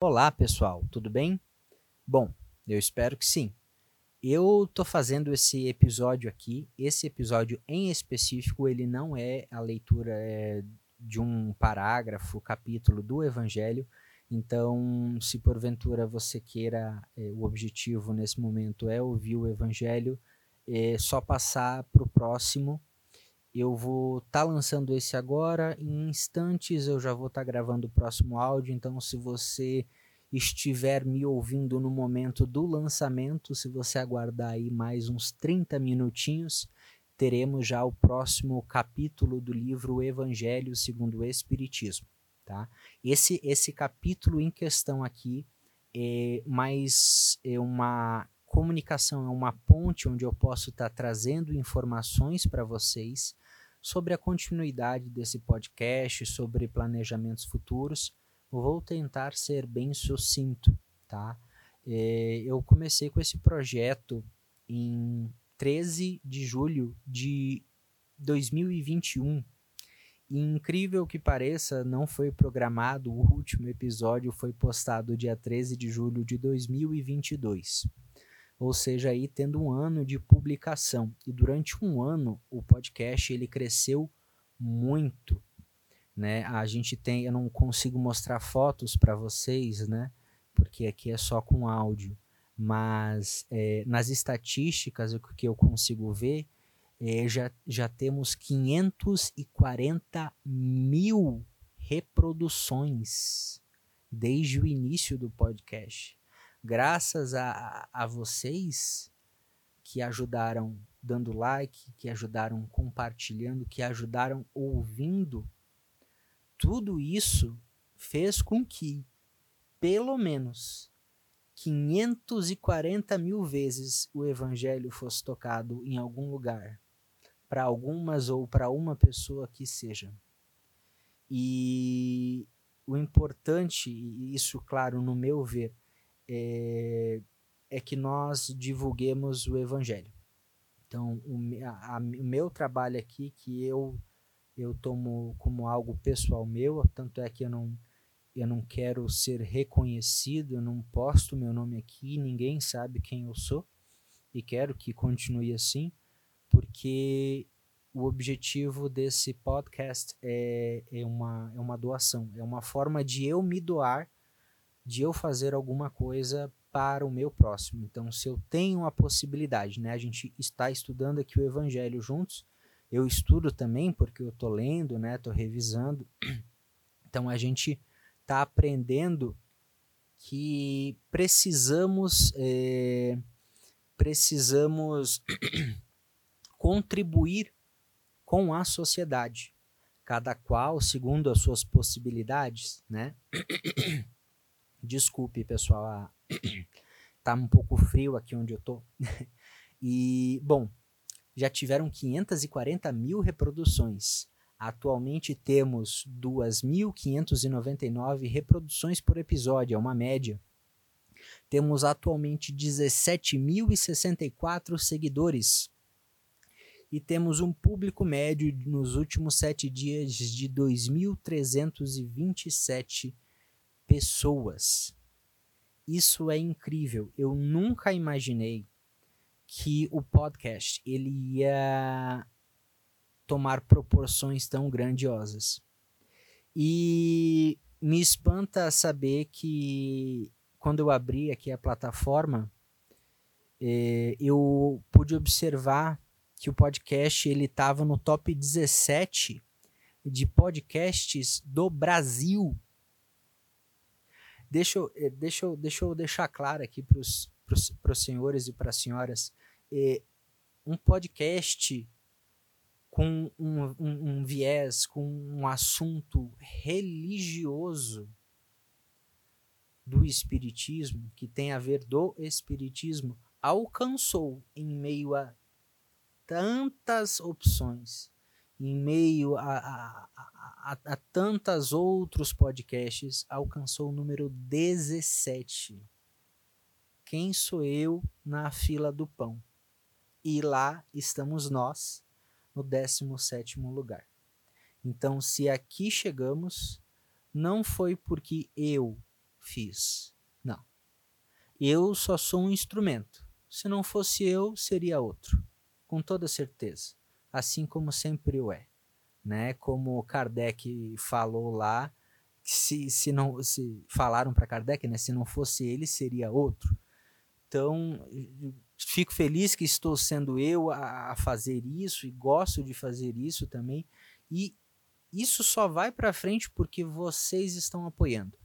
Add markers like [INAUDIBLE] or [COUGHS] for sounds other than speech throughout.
Olá, pessoal, tudo bem? Bom, eu espero que sim. Eu tô fazendo esse episódio aqui, esse episódio em específico, ele não é a leitura é, de um parágrafo, capítulo do Evangelho. Então, se porventura você queira, é, o objetivo nesse momento é ouvir o Evangelho, é só passar para o próximo. Eu vou estar tá lançando esse agora, em instantes eu já vou estar tá gravando o próximo áudio, então se você estiver me ouvindo no momento do lançamento, se você aguardar aí mais uns 30 minutinhos, teremos já o próximo capítulo do livro Evangelho segundo o Espiritismo, tá? Esse esse capítulo em questão aqui é mais é uma comunicação, é uma ponte onde eu posso estar tá trazendo informações para vocês sobre a continuidade desse podcast, sobre planejamentos futuros Vou tentar ser bem sucinto, tá? É, eu comecei com esse projeto em 13 de julho de 2021. E, incrível que pareça, não foi programado, o último episódio foi postado dia 13 de julho de 2022. Ou seja, aí tendo um ano de publicação. E durante um ano o podcast ele cresceu muito né? A gente tem, eu não consigo mostrar fotos para vocês, né? Porque aqui é só com áudio, mas é, nas estatísticas o que eu consigo ver é, já, já temos 540 mil reproduções desde o início do podcast. Graças a, a vocês que ajudaram dando like, que ajudaram compartilhando, que ajudaram ouvindo tudo isso fez com que, pelo menos, 540 mil vezes o evangelho fosse tocado em algum lugar, para algumas ou para uma pessoa que seja. E o importante, e isso, claro, no meu ver, é, é que nós divulguemos o evangelho. Então, o, a, a, o meu trabalho aqui, que eu eu tomo como algo pessoal meu, tanto é que eu não eu não quero ser reconhecido, eu não posto meu nome aqui, ninguém sabe quem eu sou e quero que continue assim, porque o objetivo desse podcast é, é, uma, é uma doação, é uma forma de eu me doar, de eu fazer alguma coisa para o meu próximo. Então, se eu tenho a possibilidade, né, a gente está estudando aqui o Evangelho juntos, eu estudo também porque eu estou lendo, né? Estou revisando. [CLEARS THROAT] Então a gente está aprendendo que precisamos é, precisamos [CLEARS THROAT] contribuir com a sociedade, cada qual segundo as suas possibilidades, né? [CLEARS THROAT] Desculpe, pessoal, [COUGHS] tá um pouco frio aqui onde eu tô. [LAUGHS] e bom, já tiveram 540 mil reproduções. Atualmente temos 2.599 reproduções por episódio, é uma média. Temos atualmente 17.064 seguidores. E temos um público médio nos últimos sete dias de 2.327 pessoas. Isso é incrível. Eu nunca imaginei que o podcast ele ia tomar proporções tão grandiosas. E me espanta saber que quando eu abri aqui a plataforma, eh, eu pude observar que o podcast ele estava no top 17 de podcasts do Brasil. Deixa eu, eh, deixa eu, deixa eu deixar claro aqui para os senhores e para as senhoras é, um podcast com um, um, um viés, com um assunto religioso do Espiritismo, que tem a ver do Espiritismo, alcançou em meio a tantas opções, em meio a, a, a, a, tantas outros podcasts, alcançou o número 17. Quem sou eu na fila do pão? e lá estamos nós no 17 lugar. Então, se aqui chegamos, não foi porque eu fiz. Não. Eu só sou um instrumento. Se não fosse eu, seria outro. Com toda certeza. Assim como sempre o é. Né? Como Kardec falou lá, se, se não se falaram para Kardec, né? Se não fosse ele, seria outro. Então, fico feliz que estou sendo eu a, a fazer isso e gosto de fazer isso também. E isso só vai para frente porque vocês estão apoiando.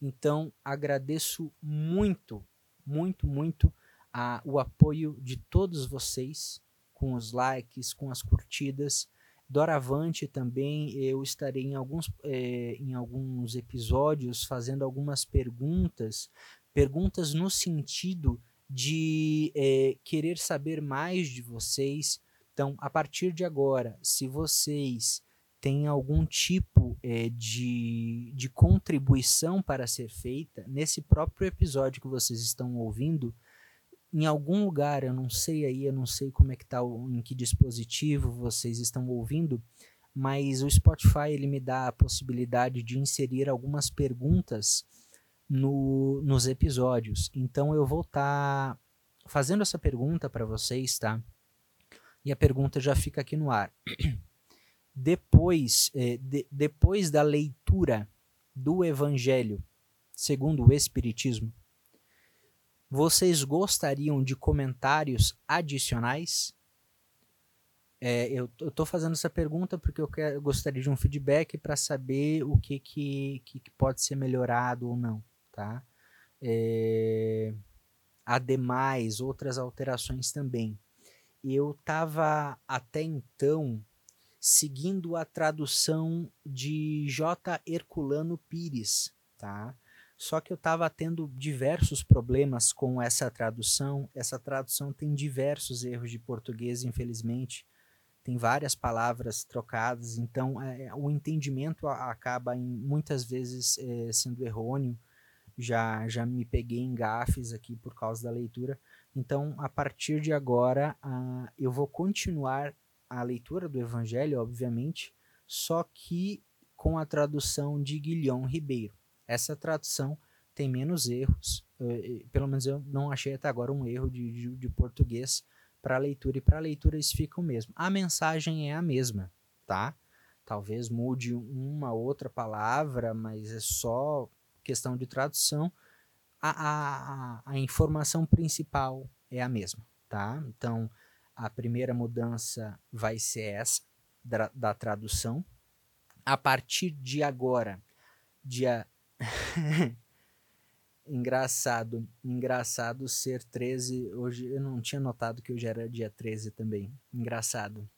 Então, agradeço muito, muito, muito a, o apoio de todos vocês, com os likes, com as curtidas. Doravante também eu estarei em alguns, é, em alguns episódios fazendo algumas perguntas, perguntas no sentido de é, querer saber mais de vocês. Então, a partir de agora, se vocês têm algum tipo é, de, de contribuição para ser feita, nesse próprio episódio que vocês estão ouvindo, em algum lugar, eu não sei aí, eu não sei como é que tá, em que dispositivo vocês estão ouvindo, mas o Spotify ele me dá a possibilidade de inserir algumas perguntas no, nos episódios. Então eu vou estar tá fazendo essa pergunta para vocês, tá? E a pergunta já fica aqui no ar. [CLEARS THROAT] Depois, eh, de, depois da leitura do Evangelho segundo o Espiritismo, vocês gostariam de comentários adicionais? É, eu estou fazendo essa pergunta porque eu, quero, eu gostaria de um feedback para saber o que, que, que, pode ser melhorado ou não. Tá? É, ademais, outras alterações também. Eu estava até então seguindo a tradução de J. Herculano Pires, tá? Só que eu estava tendo diversos problemas com essa tradução. Essa tradução tem diversos erros de português, infelizmente. Tem várias palavras trocadas, então é, o entendimento acaba em, muitas vezes é, sendo errôneo. Já, já me peguei em gafes aqui por causa da leitura. Então, a partir de agora, uh, eu vou continuar a leitura do Evangelho, obviamente, só que com a tradução de Guilhom Ribeiro. Essa tradução tem menos erros, eh, pelo menos eu não achei até agora um erro de, de, de português para leitura, e para leitura eles ficam mesmo. A mensagem é a mesma, tá? Talvez mude uma outra palavra, mas é só questão de tradução. A, a, a informação principal é a mesma, tá? Então, a primeira mudança vai ser essa, da, da tradução. A partir de agora, dia [LAUGHS] engraçado, engraçado ser 13. Hoje eu não tinha notado que hoje era dia 13 também. Engraçado.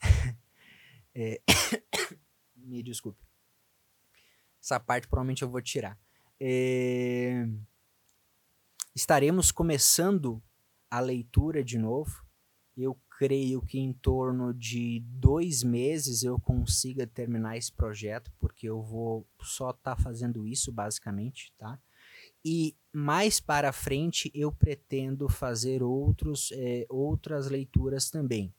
[LAUGHS] é, [COUGHS] me desculpe. Essa parte provavelmente eu vou tirar. É, estaremos começando a leitura de novo. Eu creio que em torno de dois meses eu consiga terminar esse projeto, porque eu vou só estar tá fazendo isso basicamente, tá? E mais para frente eu pretendo fazer outros, é, outras leituras também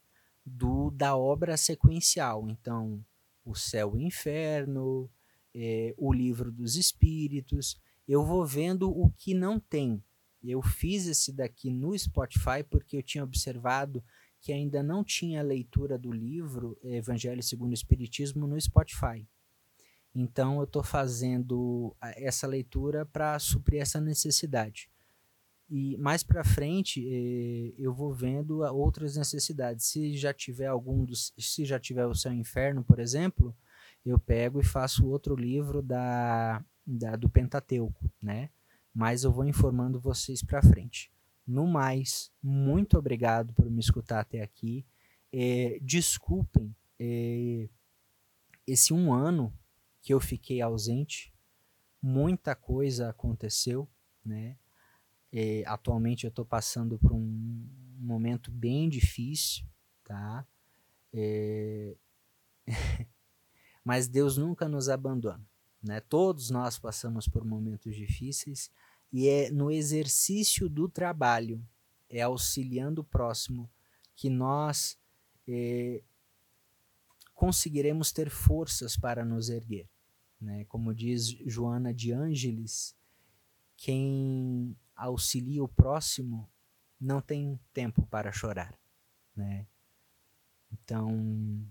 do da obra sequencial. Então, o céu e o inferno, é, o livro dos espíritos. Eu vou vendo o que não tem. Eu fiz esse daqui no Spotify porque eu tinha observado que ainda não tinha leitura do livro Evangelho segundo o Espiritismo no Spotify. Então eu estou fazendo essa leitura para suprir essa necessidade. E mais para frente eh, eu vou vendo outras necessidades. Se já tiver algum dos, se já tiver o Céu Inferno, por exemplo, eu pego e faço outro livro da, da do Pentateuco, né? Mas eu vou informando vocês para frente. No mais, muito obrigado por me escutar até aqui. É, desculpem é, esse um ano que eu fiquei ausente. Muita coisa aconteceu, né? É, atualmente eu estou passando por um momento bem difícil, tá? É... [LAUGHS] Mas Deus nunca nos abandona, né? Todos nós passamos por momentos difíceis e é no exercício do trabalho, é auxiliando o próximo, que nós é, conseguiremos ter forças para nos erguer. Né? Como diz Joana de Ângeles, quem auxilia o próximo não tem tempo para chorar, né? Então,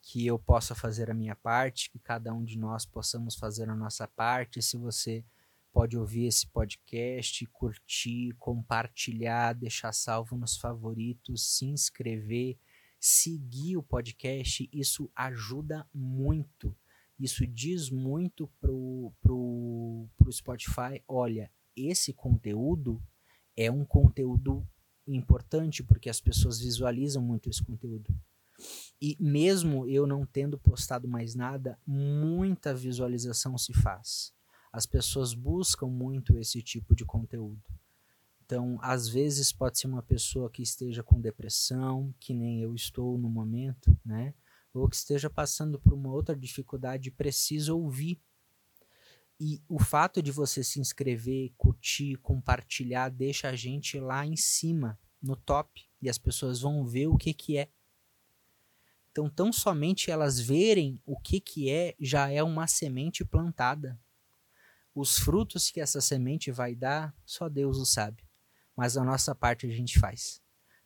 que eu possa fazer a minha parte, que cada um de nós possamos fazer a nossa parte. Se você pode ouvir esse podcast, curtir, compartilhar, deixar salvo nos favoritos, se inscrever, seguir o podcast, isso ajuda muito. Isso diz muito pro, pro, pro Spotify, olha, esse conteúdo é um conteúdo importante porque as pessoas visualizam muito esse conteúdo. E mesmo eu não tendo postado mais nada, muita visualização se faz. As pessoas buscam muito esse tipo de conteúdo. Então, às vezes pode ser uma pessoa que esteja com depressão, que nem eu estou no momento, né? Ou que esteja passando por uma outra dificuldade e precisa ouvir e o fato de você se inscrever, curtir, compartilhar, deixa a gente lá em cima, no top, e as pessoas vão ver o que, que é. Então, tão somente elas verem o que, que é, já é uma semente plantada. Os frutos que essa semente vai dar, só Deus o sabe. Mas a nossa parte a gente faz.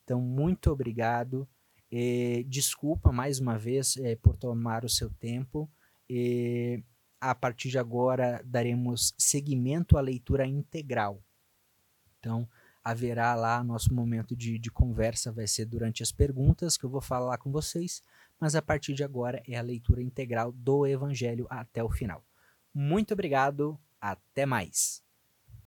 Então, muito obrigado. Eh, desculpa mais uma vez eh, por tomar o seu tempo. Eh, a partir de agora daremos seguimento à leitura integral. Então, haverá lá nosso momento de, de conversa, vai ser durante as perguntas que eu vou falar com vocês, mas a partir de agora é a leitura integral do Evangelho até o final. Muito obrigado, até mais.